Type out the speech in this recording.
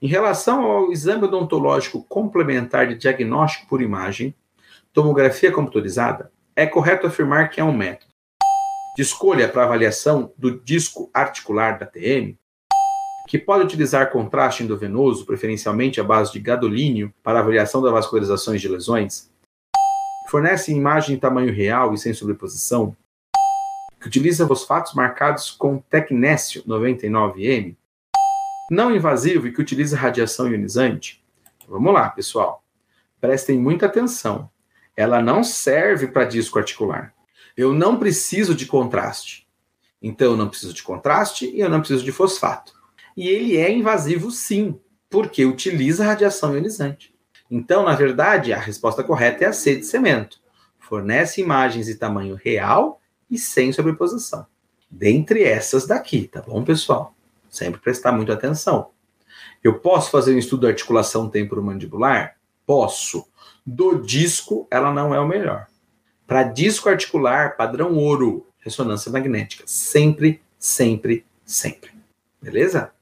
Em relação ao exame odontológico complementar de diagnóstico por imagem, tomografia computadorizada, é correto afirmar que é um método de escolha para avaliação do disco articular da TM, que pode utilizar contraste endovenoso, preferencialmente à base de gadolínio, para avaliação das vascularizações de lesões, fornece imagem em tamanho real e sem sobreposição, que utiliza fosfatos marcados com tecnécio 99M, não invasivo e que utiliza radiação ionizante? Vamos lá, pessoal. Prestem muita atenção. Ela não serve para disco articular. Eu não preciso de contraste. Então, eu não preciso de contraste e eu não preciso de fosfato. E ele é invasivo, sim, porque utiliza radiação ionizante. Então, na verdade, a resposta correta é a C de cimento. Fornece imagens de tamanho real e sem sobreposição. Dentre essas daqui, tá bom, pessoal? Sempre prestar muita atenção. Eu posso fazer um estudo de articulação temporomandibular? Posso. Do disco, ela não é o melhor. Para disco articular, padrão ouro, ressonância magnética. Sempre, sempre, sempre. Beleza?